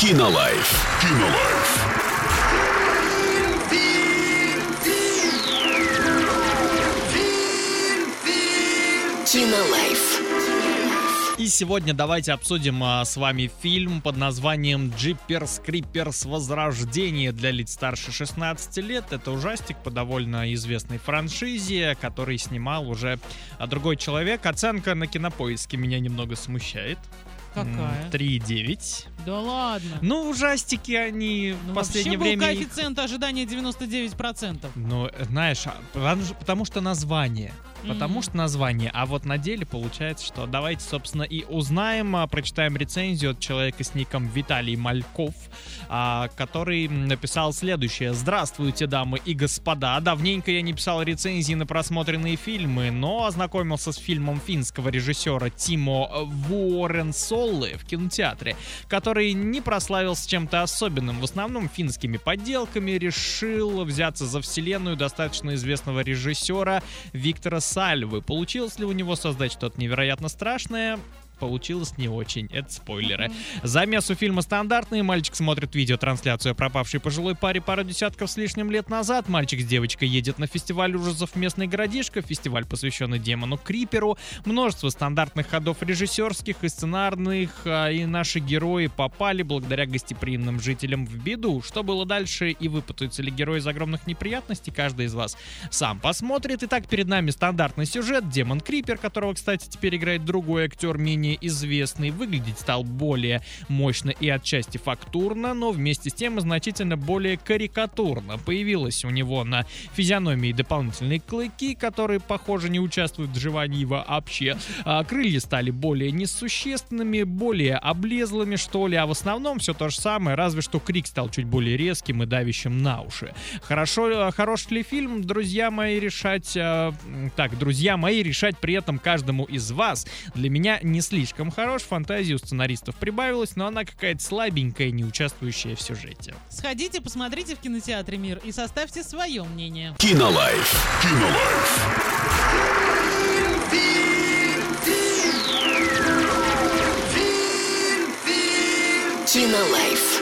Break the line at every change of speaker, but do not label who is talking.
Кинолайф. Кинолайф.
Кинолайф.
И сегодня давайте обсудим а, с вами фильм под названием «Джиперс Криперс. Возрождение» для лиц старше 16 лет. Это ужастик по довольно известной франшизе, который снимал уже а, другой человек. Оценка на кинопоиске меня немного смущает.
Какая?
М, 3,9.
Да ладно.
Ну, ужастики, они
Ну,
в последнее
вообще был
время... их-
коэффициент ожидания 99%.
Ну, э, знаешь, потому, что- название. Потому
Мгм.
что название. А вот на деле получается, что давайте, собственно, и узнаем, а, прочитаем рецензию от человека с ником Виталий Мальков, а, который написал следующее. Здравствуйте, дамы и господа. Давненько я не писал рецензии на просмотренные фильмы, но ознакомился с фильмом финского режиссера Тимо Вуоренсоллы в кинотеатре, который не прославился чем-то особенным, в основном финскими подделками, решил взяться за вселенную достаточно известного режиссера Виктора Сальвы. Получилось ли у него создать что-то невероятно страшное? Получилось не очень, это спойлеры. Замес у фильма стандартный. Мальчик смотрит видеотрансляцию о пропавшей пожилой паре пару десятков с лишним лет назад. Мальчик с девочкой едет на фестиваль ужасов в местный городишко. Фестиваль, посвященный демону Криперу. Множество стандартных ходов режиссерских и сценарных. а, И наши герои попали благодаря гостеприимным жителям в беду. Что было дальше и выпутаются ли герои из огромных неприятностей, каждый из вас сам посмотрит. Итак, перед нами стандартный сюжет. Демон Крипер, которого, кстати, теперь играет другой актер, менее известный. Выглядеть стал более мощно и отчасти фактурно, но вместе с тем значительно более карикатурно. Появилось у него на физиономии дополнительные клыки, которые, похоже, не участвуют в жевании вообще. А крылья стали более несущественными, более облезлыми, что ли, а в основном все то же самое, разве что крик стал чуть более резким и давящим на уши. Хорошо, э, хорош ли фильм, друзья мои, решать... э, так, друзья мои, решать при этом каждому из вас. Для меня не слишком слишком хорош, фантазии у сценаристов прибавилось, но она какая-то слабенькая, не участвующая в сюжете.
Сходите, посмотрите в кинотеатре «Мир» и составьте свое мнение. Кинолайф.
Кинолайф. Кинолайф.